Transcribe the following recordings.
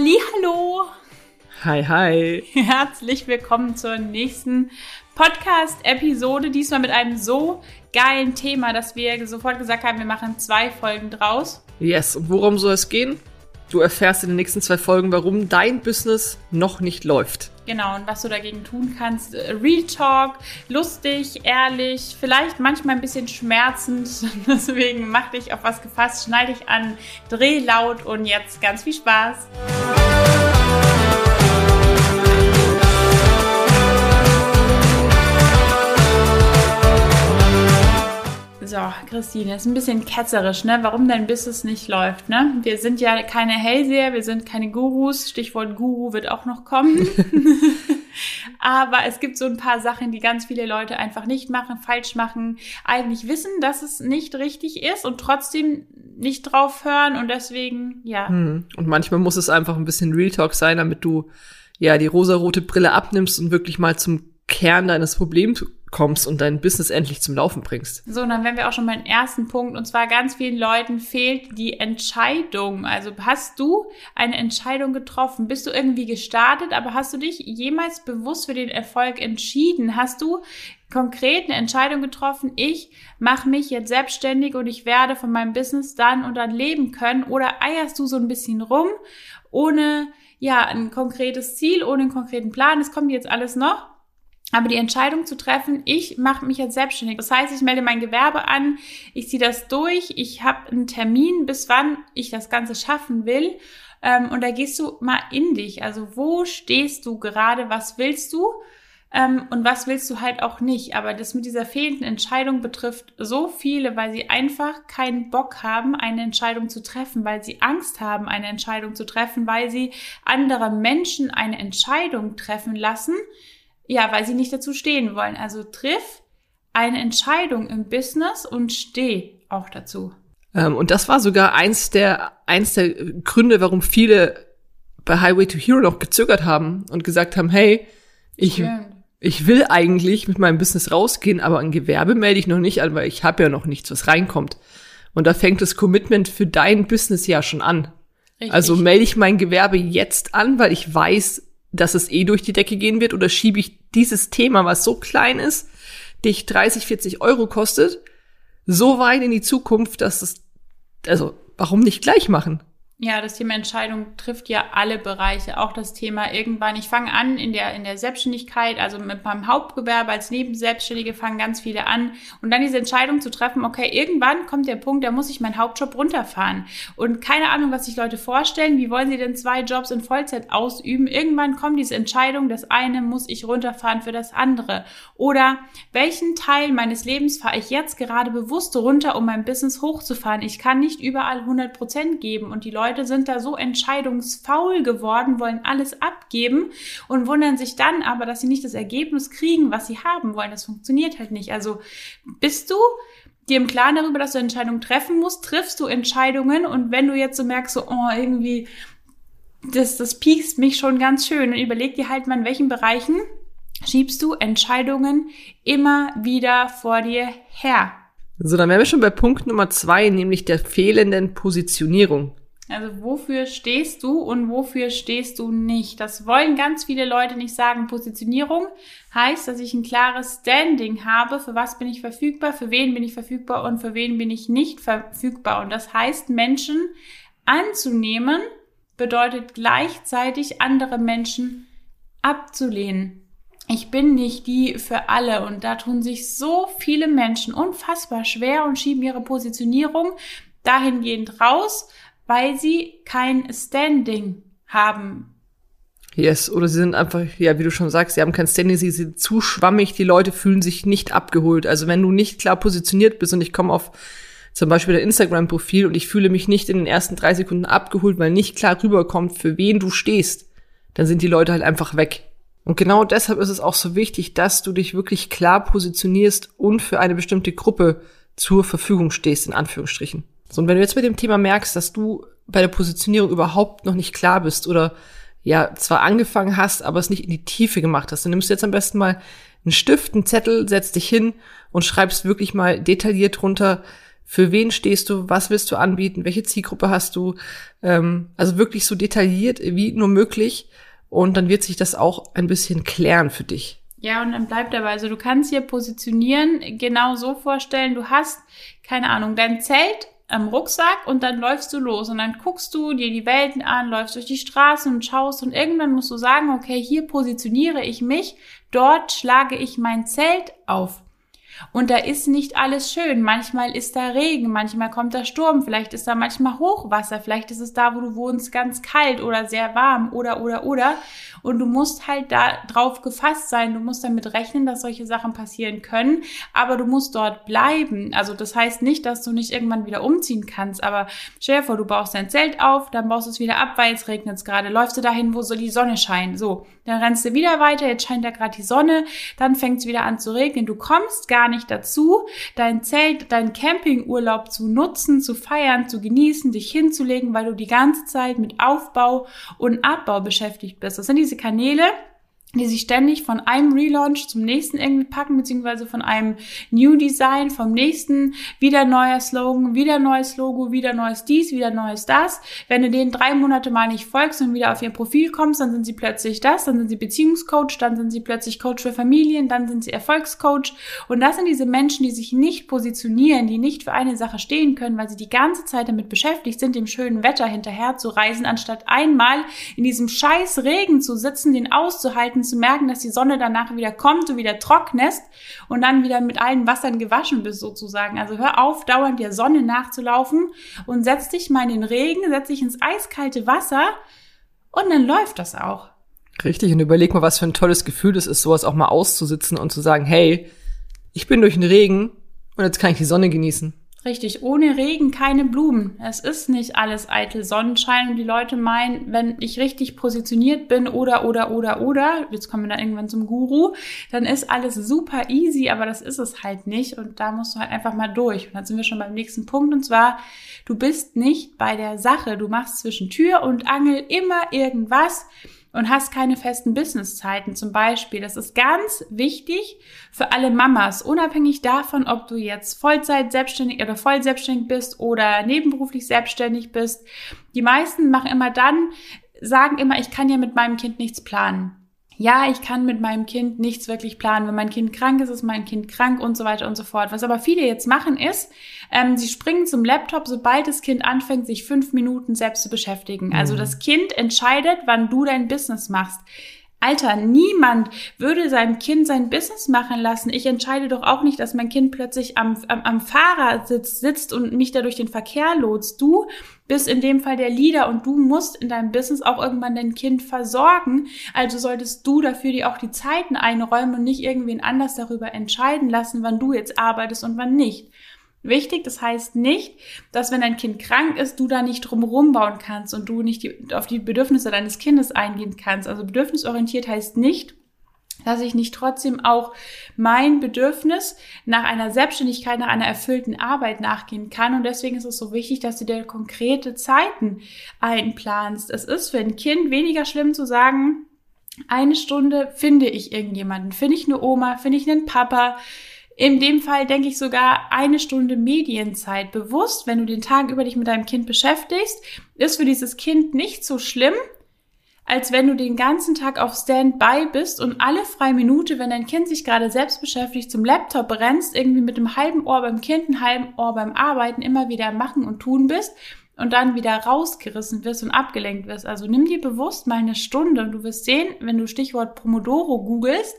Hallo. Hi, hi. Herzlich willkommen zur nächsten Podcast-Episode. Diesmal mit einem so geilen Thema, dass wir sofort gesagt haben, wir machen zwei Folgen draus. Yes, und worum soll es gehen? Du erfährst in den nächsten zwei Folgen, warum dein Business noch nicht läuft. Genau, und was du dagegen tun kannst. Äh, Real Talk, lustig, ehrlich, vielleicht manchmal ein bisschen schmerzend. Deswegen mach dich auf was gefasst, schneid dich an, dreh laut und jetzt ganz viel Spaß. So, Christine, ist ein bisschen ketzerisch, ne? Warum dein Business nicht läuft, ne? Wir sind ja keine Hellseher, wir sind keine Gurus. Stichwort Guru wird auch noch kommen. Aber es gibt so ein paar Sachen, die ganz viele Leute einfach nicht machen, falsch machen, eigentlich wissen, dass es nicht richtig ist und trotzdem nicht drauf hören und deswegen, ja. Hm. Und manchmal muss es einfach ein bisschen Real Talk sein, damit du ja die rosarote Brille abnimmst und wirklich mal zum Kern deines Problems kommst und dein Business endlich zum Laufen bringst. So, dann wären wir auch schon beim ersten Punkt. Und zwar ganz vielen Leuten fehlt die Entscheidung. Also hast du eine Entscheidung getroffen? Bist du irgendwie gestartet, aber hast du dich jemals bewusst für den Erfolg entschieden? Hast du konkret eine Entscheidung getroffen, ich mache mich jetzt selbstständig und ich werde von meinem Business dann und dann leben können? Oder eierst du so ein bisschen rum, ohne ja ein konkretes Ziel, ohne einen konkreten Plan? Es kommt jetzt alles noch. Aber die Entscheidung zu treffen, ich mache mich jetzt selbstständig. Das heißt, ich melde mein Gewerbe an, ich ziehe das durch, ich habe einen Termin, bis wann ich das Ganze schaffen will. Ähm, und da gehst du mal in dich. Also wo stehst du gerade? Was willst du? Ähm, und was willst du halt auch nicht? Aber das mit dieser fehlenden Entscheidung betrifft so viele, weil sie einfach keinen Bock haben, eine Entscheidung zu treffen, weil sie Angst haben, eine Entscheidung zu treffen, weil sie andere Menschen eine Entscheidung treffen lassen, ja, weil sie nicht dazu stehen wollen. Also triff eine Entscheidung im Business und steh auch dazu. Ähm, und das war sogar eins der, eins der Gründe, warum viele bei Highway to Hero noch gezögert haben und gesagt haben, hey, ich, ich will eigentlich mit meinem Business rausgehen, aber ein Gewerbe melde ich noch nicht an, weil ich habe ja noch nichts, was reinkommt. Und da fängt das Commitment für dein Business ja schon an. Richtig. Also melde ich mein Gewerbe jetzt an, weil ich weiß, dass es eh durch die Decke gehen wird oder schiebe ich dieses Thema, was so klein ist, dich 30, 40 Euro kostet, so weit in die Zukunft, dass es, also, warum nicht gleich machen? Ja, das Thema Entscheidung trifft ja alle Bereiche. Auch das Thema irgendwann, ich fange an in der, in der Selbstständigkeit, also mit meinem Hauptgewerbe als Nebenselbstständige fangen ganz viele an. Und dann diese Entscheidung zu treffen, okay, irgendwann kommt der Punkt, da muss ich meinen Hauptjob runterfahren. Und keine Ahnung, was sich Leute vorstellen. Wie wollen sie denn zwei Jobs in Vollzeit ausüben? Irgendwann kommt diese Entscheidung, das eine muss ich runterfahren für das andere. Oder welchen Teil meines Lebens fahre ich jetzt gerade bewusst runter, um mein Business hochzufahren? Ich kann nicht überall 100 Prozent geben und die Leute Leute sind da so entscheidungsfaul geworden, wollen alles abgeben und wundern sich dann aber, dass sie nicht das Ergebnis kriegen, was sie haben wollen. Das funktioniert halt nicht. Also bist du dir im Klaren darüber, dass du Entscheidungen treffen musst, triffst du Entscheidungen und wenn du jetzt so merkst, so, oh, irgendwie, das, das piekst mich schon ganz schön und überleg dir halt mal, in welchen Bereichen schiebst du Entscheidungen immer wieder vor dir her. So, dann wären wir schon bei Punkt Nummer zwei, nämlich der fehlenden Positionierung. Also wofür stehst du und wofür stehst du nicht? Das wollen ganz viele Leute nicht sagen. Positionierung heißt, dass ich ein klares Standing habe, für was bin ich verfügbar, für wen bin ich verfügbar und für wen bin ich nicht verfügbar. Und das heißt, Menschen anzunehmen bedeutet gleichzeitig andere Menschen abzulehnen. Ich bin nicht die für alle und da tun sich so viele Menschen unfassbar schwer und schieben ihre Positionierung dahingehend raus, weil sie kein Standing haben. Yes, oder sie sind einfach, ja, wie du schon sagst, sie haben kein Standing, sie sind zu schwammig, die Leute fühlen sich nicht abgeholt. Also wenn du nicht klar positioniert bist und ich komme auf zum Beispiel dein Instagram-Profil und ich fühle mich nicht in den ersten drei Sekunden abgeholt, weil nicht klar rüberkommt, für wen du stehst, dann sind die Leute halt einfach weg. Und genau deshalb ist es auch so wichtig, dass du dich wirklich klar positionierst und für eine bestimmte Gruppe zur Verfügung stehst, in Anführungsstrichen. So, und wenn du jetzt mit dem Thema merkst, dass du bei der Positionierung überhaupt noch nicht klar bist oder ja, zwar angefangen hast, aber es nicht in die Tiefe gemacht hast, dann nimmst du jetzt am besten mal einen Stift, einen Zettel, setzt dich hin und schreibst wirklich mal detailliert runter, für wen stehst du, was willst du anbieten, welche Zielgruppe hast du, ähm, also wirklich so detailliert wie nur möglich und dann wird sich das auch ein bisschen klären für dich. Ja, und dann bleibt dabei. Also du kannst hier positionieren, genau so vorstellen, du hast, keine Ahnung, dein Zelt am Rucksack und dann läufst du los und dann guckst du dir die Welten an, läufst durch die Straßen und schaust und irgendwann musst du sagen, okay, hier positioniere ich mich, dort schlage ich mein Zelt auf. Und da ist nicht alles schön. Manchmal ist da Regen, manchmal kommt da Sturm, vielleicht ist da manchmal Hochwasser, vielleicht ist es da, wo du wohnst, ganz kalt oder sehr warm oder oder oder. Und du musst halt da drauf gefasst sein. Du musst damit rechnen, dass solche Sachen passieren können, aber du musst dort bleiben. Also das heißt nicht, dass du nicht irgendwann wieder umziehen kannst, aber stell dir vor, du baust dein Zelt auf, dann baust du es wieder ab, weil es regnet es gerade. Läufst du dahin, wo so die Sonne scheint. So, dann rennst du wieder weiter, jetzt scheint da gerade die Sonne, dann fängt es wieder an zu regnen. Du kommst gar nicht dazu, dein Zelt, deinen Campingurlaub zu nutzen, zu feiern, zu genießen, dich hinzulegen, weil du die ganze Zeit mit Aufbau und Abbau beschäftigt bist. Das sind diese Kanäle, die sich ständig von einem Relaunch zum nächsten irgendwie packen, beziehungsweise von einem New Design, vom nächsten wieder neuer Slogan, wieder neues Logo, wieder neues dies, wieder neues das. Wenn du denen drei Monate mal nicht folgst und wieder auf ihr Profil kommst, dann sind sie plötzlich das, dann sind sie Beziehungscoach, dann sind sie plötzlich Coach für Familien, dann sind sie Erfolgscoach. Und das sind diese Menschen, die sich nicht positionieren, die nicht für eine Sache stehen können, weil sie die ganze Zeit damit beschäftigt sind, dem schönen Wetter hinterher zu reisen, anstatt einmal in diesem scheiß Regen zu sitzen, den auszuhalten, merken, zu merken, dass die Sonne danach wieder kommt und wieder trocknest und dann wieder mit allen Wassern gewaschen bist sozusagen. Also hör auf, dauernd der Sonne nachzulaufen und setz dich mal in den Regen, setz dich ins eiskalte Wasser und dann läuft das auch. Richtig, und überleg mal, was für ein tolles Gefühl das ist, sowas auch mal auszusitzen und zu sagen, hey, ich bin durch den Regen und jetzt kann ich die Sonne genießen. Richtig, ohne Regen keine Blumen. Es ist nicht alles eitel Sonnenschein und die Leute meinen, wenn ich richtig positioniert bin oder, oder, oder, oder, jetzt kommen wir dann irgendwann zum Guru, dann ist alles super easy, aber das ist es halt nicht und da musst du halt einfach mal durch. Und dann sind wir schon beim nächsten Punkt und zwar, du bist nicht bei der Sache. Du machst zwischen Tür und Angel immer irgendwas und hast keine festen Businesszeiten zum Beispiel. Das ist ganz wichtig für alle Mamas, unabhängig davon, ob du jetzt Vollzeit selbstständig oder voll selbstständig bist oder nebenberuflich selbstständig bist. Die meisten machen immer dann, sagen immer, ich kann ja mit meinem Kind nichts planen ja, ich kann mit meinem Kind nichts wirklich planen. Wenn mein Kind krank ist, ist mein Kind krank und so weiter und so fort. Was aber viele jetzt machen ist, ähm, sie springen zum Laptop, sobald das Kind anfängt, sich fünf Minuten selbst zu beschäftigen. Also mhm. das Kind entscheidet, wann du dein Business machst. Alter, niemand würde seinem Kind sein Business machen lassen. Ich entscheide doch auch nicht, dass mein Kind plötzlich am, am, am Fahrersitz sitzt und mich da durch den Verkehr lotst. Du bist in dem Fall der Leader und du musst in deinem Business auch irgendwann dein Kind versorgen. Also solltest du dafür dir auch die Zeiten einräumen und nicht irgendwen anders darüber entscheiden lassen, wann du jetzt arbeitest und wann nicht. Wichtig, das heißt nicht, dass wenn dein Kind krank ist, du da nicht drumherum bauen kannst und du nicht die, auf die Bedürfnisse deines Kindes eingehen kannst. Also bedürfnisorientiert heißt nicht, dass ich nicht trotzdem auch mein Bedürfnis nach einer Selbstständigkeit, nach einer erfüllten Arbeit nachgehen kann. Und deswegen ist es so wichtig, dass du dir konkrete Zeiten einplanst. Es ist für ein Kind weniger schlimm zu sagen, eine Stunde finde ich irgendjemanden, finde ich eine Oma, finde ich einen Papa, in dem Fall denke ich sogar eine Stunde Medienzeit bewusst, wenn du den Tag über dich mit deinem Kind beschäftigst, ist für dieses Kind nicht so schlimm, als wenn du den ganzen Tag auf Standby bist und alle freie Minute, wenn dein Kind sich gerade selbst beschäftigt, zum Laptop rennst, irgendwie mit einem halben Ohr beim Kind, einem halben Ohr beim Arbeiten immer wieder machen und tun bist und dann wieder rausgerissen wirst und abgelenkt wirst. Also nimm dir bewusst mal eine Stunde und du wirst sehen, wenn du Stichwort Pomodoro googelst,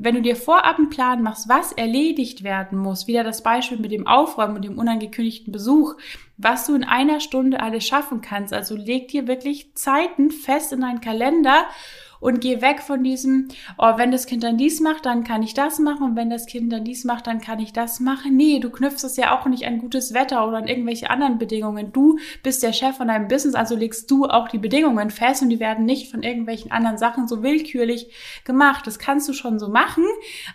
wenn du dir vorab einen Plan machst, was erledigt werden muss, wieder das Beispiel mit dem Aufräumen und dem unangekündigten Besuch, was du in einer Stunde alles schaffen kannst. Also leg dir wirklich Zeiten fest in deinen Kalender und geh weg von diesem, oh, wenn das Kind dann dies macht, dann kann ich das machen und wenn das Kind dann dies macht, dann kann ich das machen. Nee, du knüpfst es ja auch nicht an gutes Wetter oder an irgendwelche anderen Bedingungen. Du bist der Chef von deinem Business, also legst du auch die Bedingungen fest und die werden nicht von irgendwelchen anderen Sachen so willkürlich gemacht. Das kannst du schon so machen,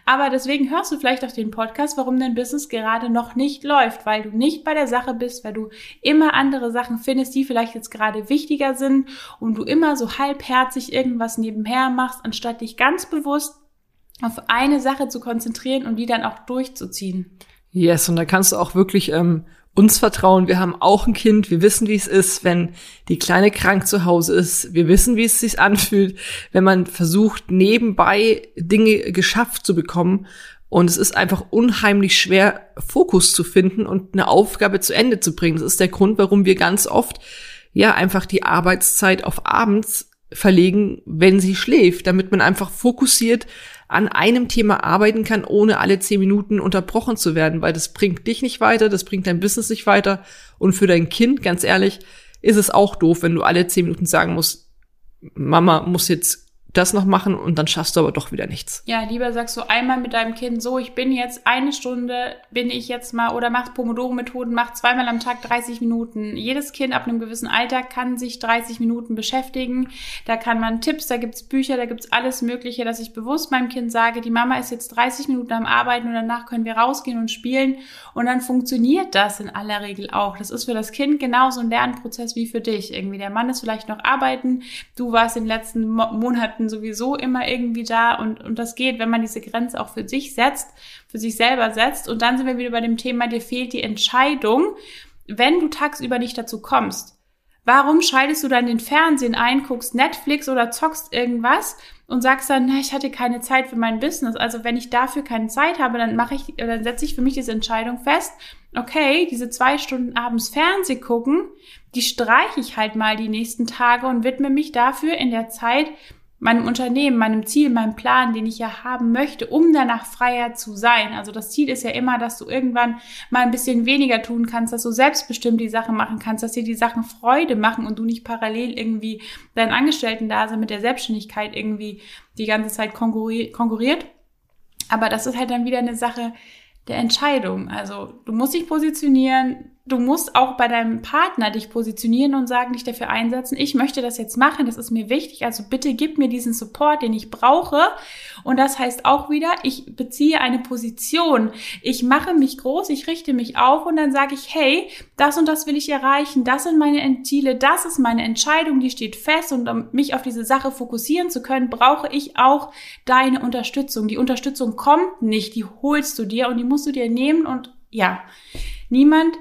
aber deswegen hörst du vielleicht auch den Podcast, warum dein Business gerade noch nicht läuft, weil du nicht bei der Sache bist, weil du immer andere Sachen findest, die vielleicht jetzt gerade wichtiger sind und du immer so halbherzig irgendwas neben nebenher machst, anstatt dich ganz bewusst auf eine Sache zu konzentrieren und die dann auch durchzuziehen. Yes, und da kannst du auch wirklich ähm, uns vertrauen. Wir haben auch ein Kind. Wir wissen, wie es ist, wenn die Kleine krank zu Hause ist. Wir wissen, wie es sich anfühlt, wenn man versucht, nebenbei Dinge geschafft zu bekommen. Und es ist einfach unheimlich schwer, Fokus zu finden und eine Aufgabe zu Ende zu bringen. Das ist der Grund, warum wir ganz oft ja einfach die Arbeitszeit auf abends verlegen, wenn sie schläft, damit man einfach fokussiert an einem Thema arbeiten kann, ohne alle zehn Minuten unterbrochen zu werden, weil das bringt dich nicht weiter, das bringt dein Business nicht weiter. Und für dein Kind, ganz ehrlich, ist es auch doof, wenn du alle zehn Minuten sagen musst, Mama muss jetzt das noch machen und dann schaffst du aber doch wieder nichts. Ja, lieber sagst du einmal mit deinem Kind so, ich bin jetzt eine Stunde, bin ich jetzt mal, oder machst Pomodoro-Methoden, mach zweimal am Tag 30 Minuten. Jedes Kind ab einem gewissen Alter kann sich 30 Minuten beschäftigen. Da kann man Tipps, da gibt's Bücher, da gibt's alles Mögliche, dass ich bewusst meinem Kind sage, die Mama ist jetzt 30 Minuten am Arbeiten und danach können wir rausgehen und spielen. Und dann funktioniert das in aller Regel auch. Das ist für das Kind genauso ein Lernprozess wie für dich. Irgendwie der Mann ist vielleicht noch arbeiten, du warst in den letzten Monaten Konflikten sowieso immer irgendwie da und, und das geht, wenn man diese Grenze auch für sich setzt, für sich selber setzt. Und dann sind wir wieder bei dem Thema, dir fehlt die Entscheidung, wenn du tagsüber nicht dazu kommst. Warum schaltest du dann den Fernsehen ein, guckst Netflix oder zockst irgendwas und sagst dann, na, ich hatte keine Zeit für mein Business. Also wenn ich dafür keine Zeit habe, dann mache ich, dann setze ich für mich diese Entscheidung fest. Okay, diese zwei Stunden abends Fernseh gucken, die streiche ich halt mal die nächsten Tage und widme mich dafür in der Zeit meinem Unternehmen, meinem Ziel, meinem Plan, den ich ja haben möchte, um danach freier zu sein. Also das Ziel ist ja immer, dass du irgendwann mal ein bisschen weniger tun kannst, dass du selbstbestimmt die Sachen machen kannst, dass dir die Sachen Freude machen und du nicht parallel irgendwie deinen Angestellten da mit der Selbstständigkeit irgendwie die ganze Zeit konkurriert. Aber das ist halt dann wieder eine Sache der Entscheidung. Also du musst dich positionieren, du musst auch bei deinem Partner dich positionieren und sagen, dich dafür einsetzen, ich möchte das jetzt machen, das ist mir wichtig, also bitte gib mir diesen Support, den ich brauche. Und das heißt auch wieder, ich beziehe eine Position, ich mache mich groß, ich richte mich auf und dann sage ich, hey, das und das will ich erreichen, das sind meine Ziele, das ist meine Entscheidung, die steht fest und um mich auf diese Sache fokussieren zu können, brauche ich auch deine Unterstützung. Die Unterstützung kommt nicht, die holst du dir und die musst du dir nehmen und ja, niemand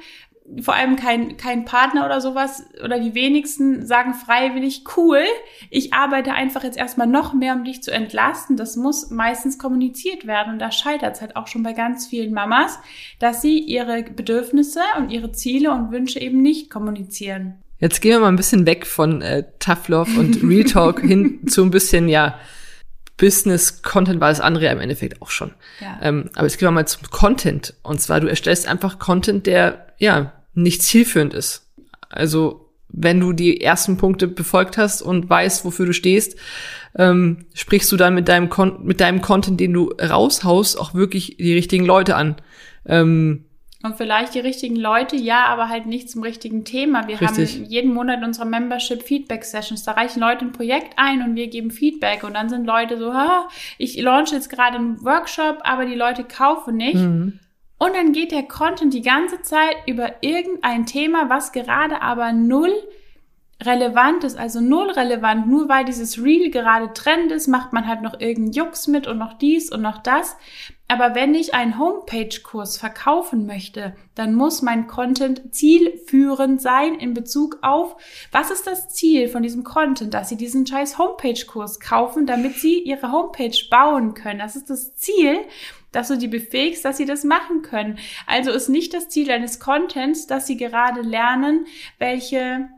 vor allem kein, kein Partner oder sowas oder die wenigsten sagen freiwillig, cool, ich arbeite einfach jetzt erstmal noch mehr, um dich zu entlasten. Das muss meistens kommuniziert werden und da scheitert es halt auch schon bei ganz vielen Mamas, dass sie ihre Bedürfnisse und ihre Ziele und Wünsche eben nicht kommunizieren. Jetzt gehen wir mal ein bisschen weg von äh, Tough Love und Real Talk hin zu ein bisschen, ja, Business-Content war das andere ja im Endeffekt auch schon. Ja. Ähm, aber jetzt gehen wir mal zum Content. Und zwar, du erstellst einfach Content, der, ja, nicht zielführend ist. Also wenn du die ersten Punkte befolgt hast und weißt, wofür du stehst, ähm, sprichst du dann mit deinem, Con mit deinem Content, den du raushaust, auch wirklich die richtigen Leute an. Ähm, und vielleicht die richtigen Leute, ja, aber halt nicht zum richtigen Thema. Wir richtig. haben jeden Monat in unserer Membership Feedback Sessions. Da reichen Leute ein Projekt ein und wir geben Feedback. Und dann sind Leute so, ha, ich launche jetzt gerade einen Workshop, aber die Leute kaufen nicht. Mhm. Und dann geht der Content die ganze Zeit über irgendein Thema, was gerade aber null relevant ist, also null relevant, nur weil dieses Reel gerade Trend ist, macht man halt noch irgendeinen Jux mit und noch dies und noch das. Aber wenn ich einen Homepage-Kurs verkaufen möchte, dann muss mein Content zielführend sein in Bezug auf, was ist das Ziel von diesem Content, dass Sie diesen scheiß Homepage-Kurs kaufen, damit Sie Ihre Homepage bauen können. Das ist das Ziel dass du die befähigst, dass sie das machen können. Also ist nicht das Ziel deines Contents, dass sie gerade lernen, welche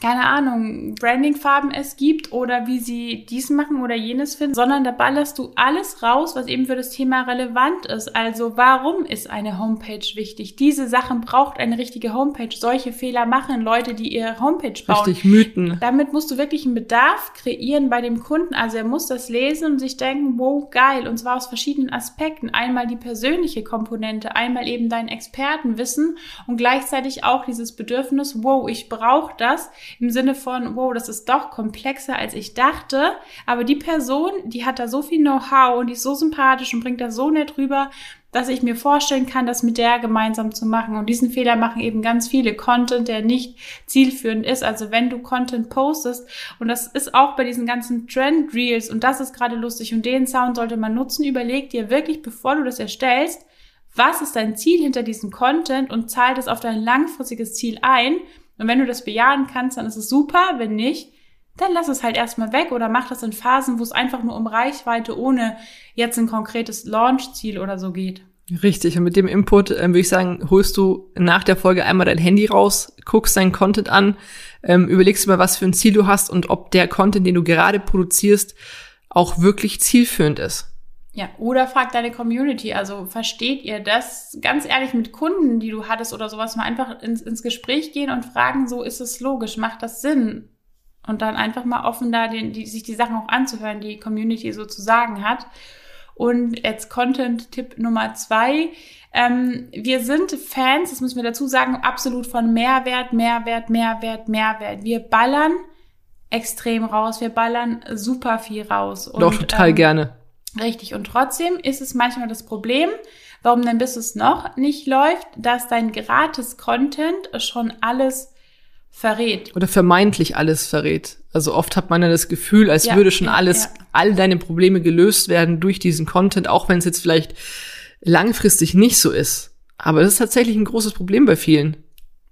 keine Ahnung, Brandingfarben es gibt oder wie sie dies machen oder jenes finden, sondern da ballerst du alles raus, was eben für das Thema relevant ist. Also warum ist eine Homepage wichtig? Diese Sachen braucht eine richtige Homepage. Solche Fehler machen Leute, die ihre Homepage bauen. Richtig Mythen. Damit musst du wirklich einen Bedarf kreieren bei dem Kunden. Also er muss das lesen und sich denken, wow, geil. Und zwar aus verschiedenen Aspekten. Einmal die persönliche Komponente, einmal eben dein Expertenwissen und gleichzeitig auch dieses Bedürfnis, wow, ich brauche das im Sinne von, wow, das ist doch komplexer als ich dachte. Aber die Person, die hat da so viel Know-how und die ist so sympathisch und bringt das so nett rüber, dass ich mir vorstellen kann, das mit der gemeinsam zu machen. Und diesen Fehler machen eben ganz viele Content, der nicht zielführend ist. Also wenn du Content postest, und das ist auch bei diesen ganzen Trend Reels, und das ist gerade lustig, und den Sound sollte man nutzen, überleg dir wirklich, bevor du das erstellst, was ist dein Ziel hinter diesem Content und zahlt es auf dein langfristiges Ziel ein. Und wenn du das bejahen kannst, dann ist es super. Wenn nicht, dann lass es halt erstmal weg oder mach das in Phasen, wo es einfach nur um Reichweite ohne jetzt ein konkretes Launch-Ziel oder so geht. Richtig, und mit dem Input ähm, würde ich sagen, holst du nach der Folge einmal dein Handy raus, guckst deinen Content an, ähm, überlegst mal, was für ein Ziel du hast und ob der Content, den du gerade produzierst, auch wirklich zielführend ist. Ja, oder frag deine Community. Also versteht ihr das? Ganz ehrlich mit Kunden, die du hattest oder sowas, mal einfach ins, ins Gespräch gehen und fragen, so ist es logisch, macht das Sinn? Und dann einfach mal offen da den, die, sich die Sachen auch anzuhören, die Community so zu sagen hat. Und jetzt Content-Tipp Nummer zwei. Ähm, wir sind Fans, das müssen wir dazu sagen, absolut von Mehrwert, Mehrwert, Mehrwert, Mehrwert. Wir ballern extrem raus, wir ballern super viel raus. Und, Doch, total ähm, gerne. Richtig. Und trotzdem ist es manchmal das Problem, warum dein Business noch nicht läuft, dass dein gratis Content schon alles verrät. Oder vermeintlich alles verrät. Also oft hat man ja das Gefühl, als ja, würde schon alles, ja. all deine Probleme gelöst werden durch diesen Content, auch wenn es jetzt vielleicht langfristig nicht so ist. Aber das ist tatsächlich ein großes Problem bei vielen.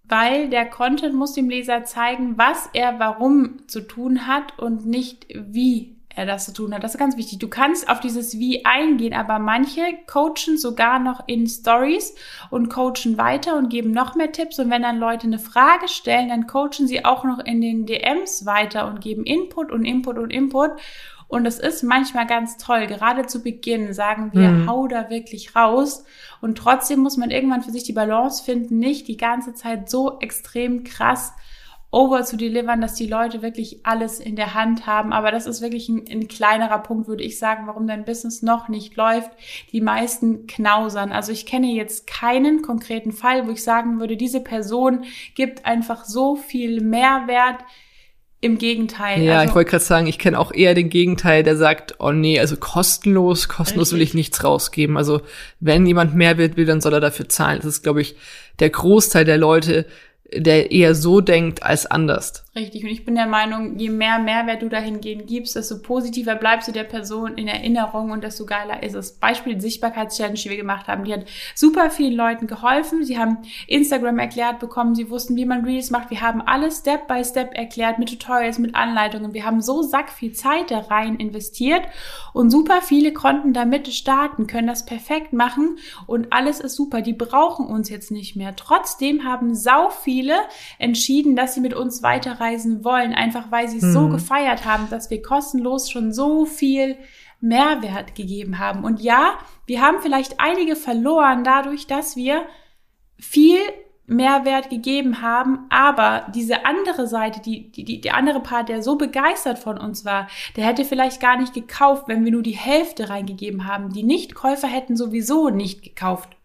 Weil der Content muss dem Leser zeigen, was er warum zu tun hat und nicht wie das zu tun hat. Das ist ganz wichtig. Du kannst auf dieses Wie eingehen, aber manche coachen sogar noch in Stories und coachen weiter und geben noch mehr Tipps. Und wenn dann Leute eine Frage stellen, dann coachen sie auch noch in den DMs weiter und geben Input und Input und Input. Und es ist manchmal ganz toll. Gerade zu Beginn sagen wir, mhm. hau da wirklich raus. Und trotzdem muss man irgendwann für sich die Balance finden, nicht die ganze Zeit so extrem krass over zu delivern, dass die Leute wirklich alles in der Hand haben. Aber das ist wirklich ein, ein, kleinerer Punkt, würde ich sagen, warum dein Business noch nicht läuft. Die meisten knausern. Also ich kenne jetzt keinen konkreten Fall, wo ich sagen würde, diese Person gibt einfach so viel Mehrwert. Im Gegenteil. Ja, also, ich wollte gerade sagen, ich kenne auch eher den Gegenteil, der sagt, oh nee, also kostenlos, kostenlos richtig. will ich nichts rausgeben. Also wenn jemand Mehrwert will, dann soll er dafür zahlen. Das ist, glaube ich, der Großteil der Leute, der eher so denkt als anders. Richtig. Und ich bin der Meinung, je mehr Mehrwert du dahingehend gibst, desto positiver bleibst du der Person in Erinnerung und desto geiler ist es. Beispiel Sichtbarkeitschallenge, die wir gemacht haben. Die hat super vielen Leuten geholfen. Sie haben Instagram erklärt bekommen. Sie wussten, wie man Reels macht. Wir haben alles Step by Step erklärt mit Tutorials, mit Anleitungen. Wir haben so sack viel Zeit da rein investiert und super viele konnten damit starten, können das perfekt machen und alles ist super. Die brauchen uns jetzt nicht mehr. Trotzdem haben sau viele entschieden, dass sie mit uns weiter reisen wollen, einfach weil sie es mhm. so gefeiert haben, dass wir kostenlos schon so viel Mehrwert gegeben haben. Und ja, wir haben vielleicht einige verloren dadurch, dass wir viel Mehrwert gegeben haben, aber diese andere Seite, die, die, die, der andere Part, der so begeistert von uns war, der hätte vielleicht gar nicht gekauft, wenn wir nur die Hälfte reingegeben haben. Die Nichtkäufer hätten sowieso nicht gekauft.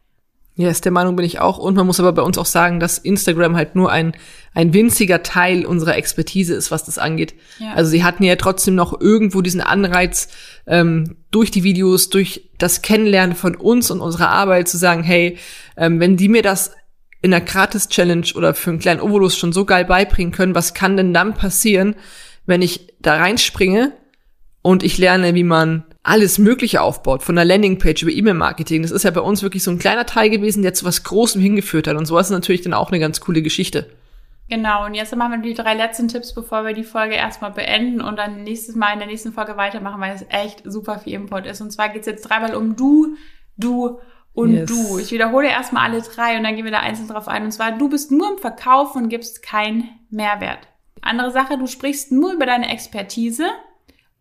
Ja, ist der Meinung bin ich auch. Und man muss aber bei uns auch sagen, dass Instagram halt nur ein, ein winziger Teil unserer Expertise ist, was das angeht. Ja. Also sie hatten ja trotzdem noch irgendwo diesen Anreiz, ähm, durch die Videos, durch das Kennenlernen von uns und unserer Arbeit zu sagen, hey, ähm, wenn die mir das in einer Gratis-Challenge oder für einen kleinen Obolus schon so geil beibringen können, was kann denn dann passieren, wenn ich da reinspringe und ich lerne, wie man alles Mögliche aufbaut, von der Landingpage über E-Mail-Marketing. Das ist ja bei uns wirklich so ein kleiner Teil gewesen, der zu was Großem hingeführt hat. Und sowas ist natürlich dann auch eine ganz coole Geschichte. Genau, und jetzt machen wir die drei letzten Tipps, bevor wir die Folge erstmal beenden und dann nächstes Mal in der nächsten Folge weitermachen, weil es echt super viel Input ist. Und zwar geht's jetzt dreimal um du, du und yes. du. Ich wiederhole erstmal alle drei und dann gehen wir da einzeln drauf ein. Und zwar, du bist nur im Verkauf und gibst keinen Mehrwert. Andere Sache, du sprichst nur über deine Expertise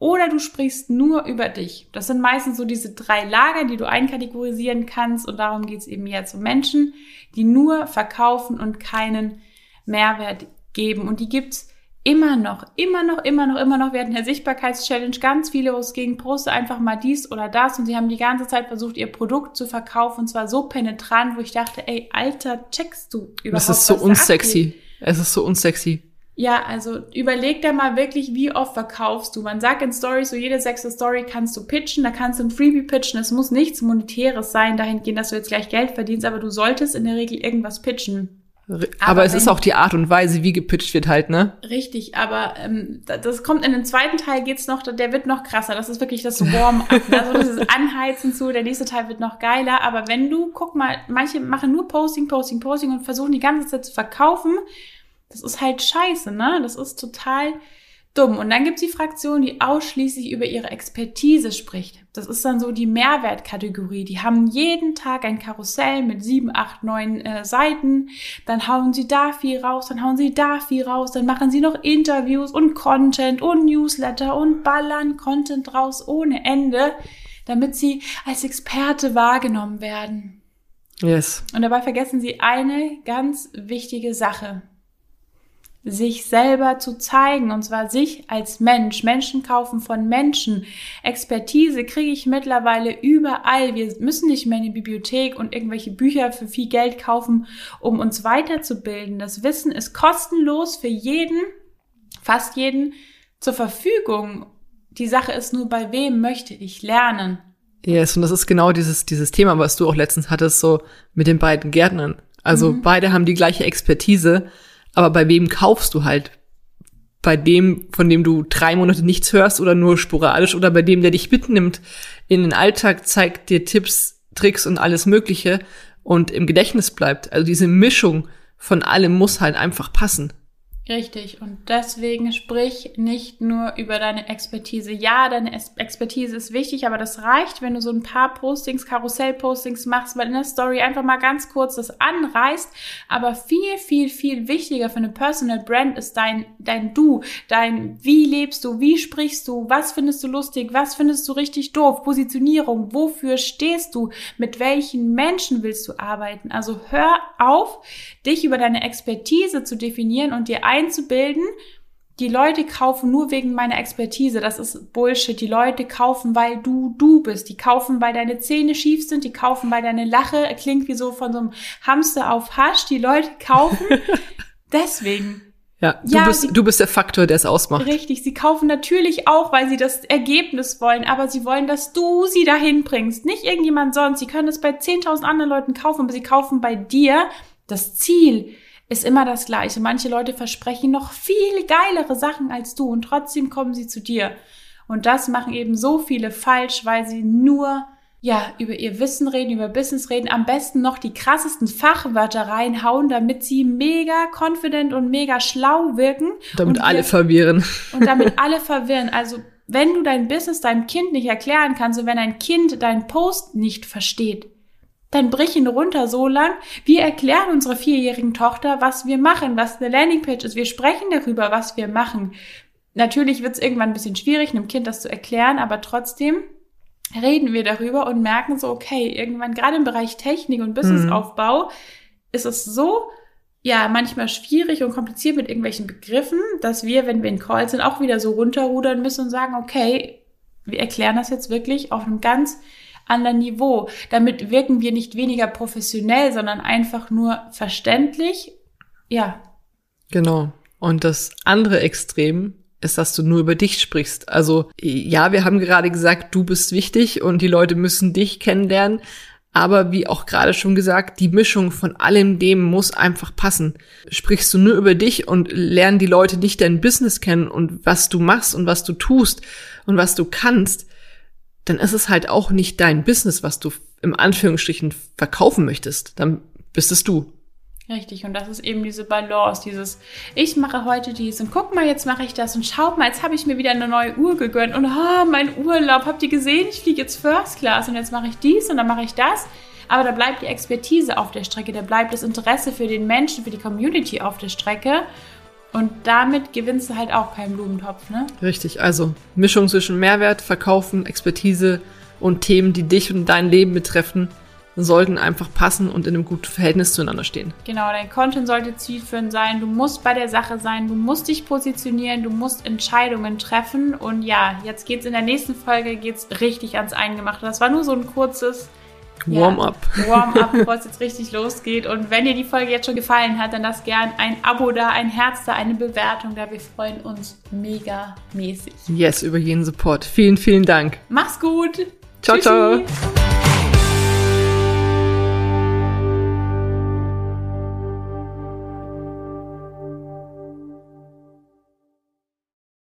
oder du sprichst nur über dich. Das sind meistens so diese drei Lager, die du einkategorisieren kannst und darum geht es eben jetzt um Menschen, die nur verkaufen und keinen Mehrwert geben und die gibt's immer noch, immer noch, immer noch, immer noch. Wir hatten ja Sichtbarkeitschallenge ganz viele, wo es ging, poste einfach mal dies oder das und sie haben die ganze Zeit versucht, ihr Produkt zu verkaufen und zwar so penetrant, wo ich dachte, ey, Alter, checkst du überhaupt? Das ist so unsexy. Es ist so unsexy. Ja, also überleg da mal wirklich, wie oft verkaufst du. Man sagt in Stories, so jede sechste Story kannst du pitchen, da kannst du ein Freebie pitchen. Es muss nichts Monetäres sein, dahingehend, dass du jetzt gleich Geld verdienst, aber du solltest in der Regel irgendwas pitchen. Aber, aber es ist auch die Art und Weise, wie gepitcht wird halt, ne? Richtig, aber ähm, das kommt in den zweiten Teil geht's noch, der wird noch krasser. Das ist wirklich das Warm-up, also das ist Anheizen zu. Der nächste Teil wird noch geiler. Aber wenn du, guck mal, manche machen nur Posting, Posting, Posting und versuchen die ganze Zeit zu verkaufen. Das ist halt scheiße, ne? Das ist total dumm. Und dann gibt's die Fraktion, die ausschließlich über ihre Expertise spricht. Das ist dann so die Mehrwertkategorie. Die haben jeden Tag ein Karussell mit sieben, acht, neun äh, Seiten. Dann hauen sie da viel raus, dann hauen sie da viel raus, dann machen sie noch Interviews und Content und Newsletter und ballern Content raus ohne Ende, damit sie als Experte wahrgenommen werden. Yes. Und dabei vergessen sie eine ganz wichtige Sache sich selber zu zeigen, und zwar sich als Mensch. Menschen kaufen von Menschen. Expertise kriege ich mittlerweile überall. Wir müssen nicht mehr in die Bibliothek und irgendwelche Bücher für viel Geld kaufen, um uns weiterzubilden. Das Wissen ist kostenlos für jeden, fast jeden, zur Verfügung. Die Sache ist nur, bei wem möchte ich lernen? Yes, und das ist genau dieses, dieses Thema, was du auch letztens hattest, so mit den beiden Gärtnern. Also mhm. beide haben die gleiche Expertise aber bei wem kaufst du halt? Bei dem, von dem du drei Monate nichts hörst oder nur sporadisch oder bei dem, der dich mitnimmt in den Alltag, zeigt dir Tipps, Tricks und alles Mögliche und im Gedächtnis bleibt. Also diese Mischung von allem muss halt einfach passen. Richtig. Und deswegen sprich nicht nur über deine Expertise. Ja, deine Expertise ist wichtig, aber das reicht, wenn du so ein paar Postings, Karussell-Postings machst, weil in der Story einfach mal ganz kurz das anreißt. Aber viel, viel, viel wichtiger für eine Personal Brand ist dein, dein Du, dein Wie lebst du, wie sprichst du, was findest du lustig, was findest du richtig doof, Positionierung, wofür stehst du, mit welchen Menschen willst du arbeiten. Also hör auf, dich über deine Expertise zu definieren und dir einzubilden, die Leute kaufen nur wegen meiner Expertise. Das ist Bullshit. Die Leute kaufen, weil du du bist. Die kaufen, weil deine Zähne schief sind. Die kaufen, weil deine Lache klingt wie so von so einem Hamster auf Hasch. Die Leute kaufen deswegen. Ja, du, ja, bist, sie, du bist der Faktor, der es ausmacht. Richtig, sie kaufen natürlich auch, weil sie das Ergebnis wollen, aber sie wollen, dass du sie dahin bringst, nicht irgendjemand sonst. Sie können es bei 10.000 anderen Leuten kaufen, aber sie kaufen bei dir das Ziel, ist immer das gleiche. Manche Leute versprechen noch viel geilere Sachen als du und trotzdem kommen sie zu dir. Und das machen eben so viele falsch, weil sie nur ja, über ihr Wissen reden, über Business reden, am besten noch die krassesten Fachwörter reinhauen, damit sie mega confident und mega schlau wirken. Damit alle wir, verwirren. Und damit alle verwirren. Also, wenn du dein Business deinem Kind nicht erklären kannst und wenn ein Kind deinen Post nicht versteht, dann brich ihn runter so lang. Wir erklären unserer vierjährigen Tochter, was wir machen, was eine Landingpage ist. Wir sprechen darüber, was wir machen. Natürlich wird es irgendwann ein bisschen schwierig, einem Kind das zu erklären, aber trotzdem reden wir darüber und merken so, okay, irgendwann gerade im Bereich Technik und Businessaufbau mhm. ist es so, ja, manchmal schwierig und kompliziert mit irgendwelchen Begriffen, dass wir, wenn wir in Calls sind, auch wieder so runterrudern müssen und sagen, okay, wir erklären das jetzt wirklich auf einem ganz anderen Niveau. Damit wirken wir nicht weniger professionell, sondern einfach nur verständlich. Ja. Genau. Und das andere Extrem ist, dass du nur über dich sprichst. Also ja, wir haben gerade gesagt, du bist wichtig und die Leute müssen dich kennenlernen. Aber wie auch gerade schon gesagt, die Mischung von allem dem muss einfach passen. Sprichst du nur über dich und lernen die Leute nicht dein Business kennen und was du machst und was du tust und was du kannst, dann ist es halt auch nicht dein Business, was du im Anführungsstrichen verkaufen möchtest. Dann bist es du. Richtig, und das ist eben diese Balance, dieses, ich mache heute dies und guck mal, jetzt mache ich das und schaut mal, jetzt habe ich mir wieder eine neue Uhr gegönnt und oh, mein Urlaub, habt ihr gesehen, ich fliege jetzt First Class und jetzt mache ich dies und dann mache ich das. Aber da bleibt die Expertise auf der Strecke, da bleibt das Interesse für den Menschen, für die Community auf der Strecke. Und damit gewinnst du halt auch keinen Blumentopf, ne? Richtig, also Mischung zwischen Mehrwert, Verkaufen, Expertise und Themen, die dich und dein Leben betreffen, sollten einfach passen und in einem guten Verhältnis zueinander stehen. Genau, dein Content sollte zielführend sein, du musst bei der Sache sein, du musst dich positionieren, du musst Entscheidungen treffen und ja, jetzt geht's in der nächsten Folge geht's richtig ans Eingemachte. Das war nur so ein kurzes Warm-up. Ja, Warm-up, bevor es jetzt richtig losgeht. Und wenn dir die Folge jetzt schon gefallen hat, dann lass gern ein Abo da, ein Herz da, eine Bewertung da. Wir freuen uns mega mäßig. Yes, über jeden Support. Vielen, vielen Dank. Mach's gut. Ciao, Tschüssi. ciao.